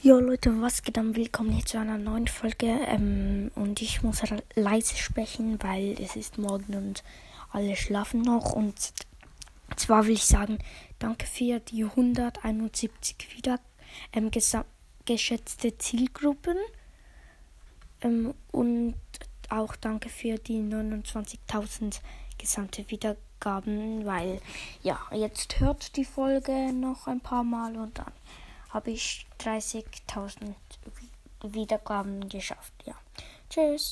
Jo Leute, was geht dann? Willkommen hier zu einer neuen Folge. Ähm, und ich muss leise sprechen, weil es ist morgen und alle schlafen noch. Und zwar will ich sagen, danke für die 171 wieder ähm, geschätzte Zielgruppen. Ähm, und auch danke für die 29.000 gesamte Wiedergaben, weil ja, jetzt hört die Folge noch ein paar Mal und dann habe ich 30.000 Wiedergaben geschafft. Ja. Tschüss.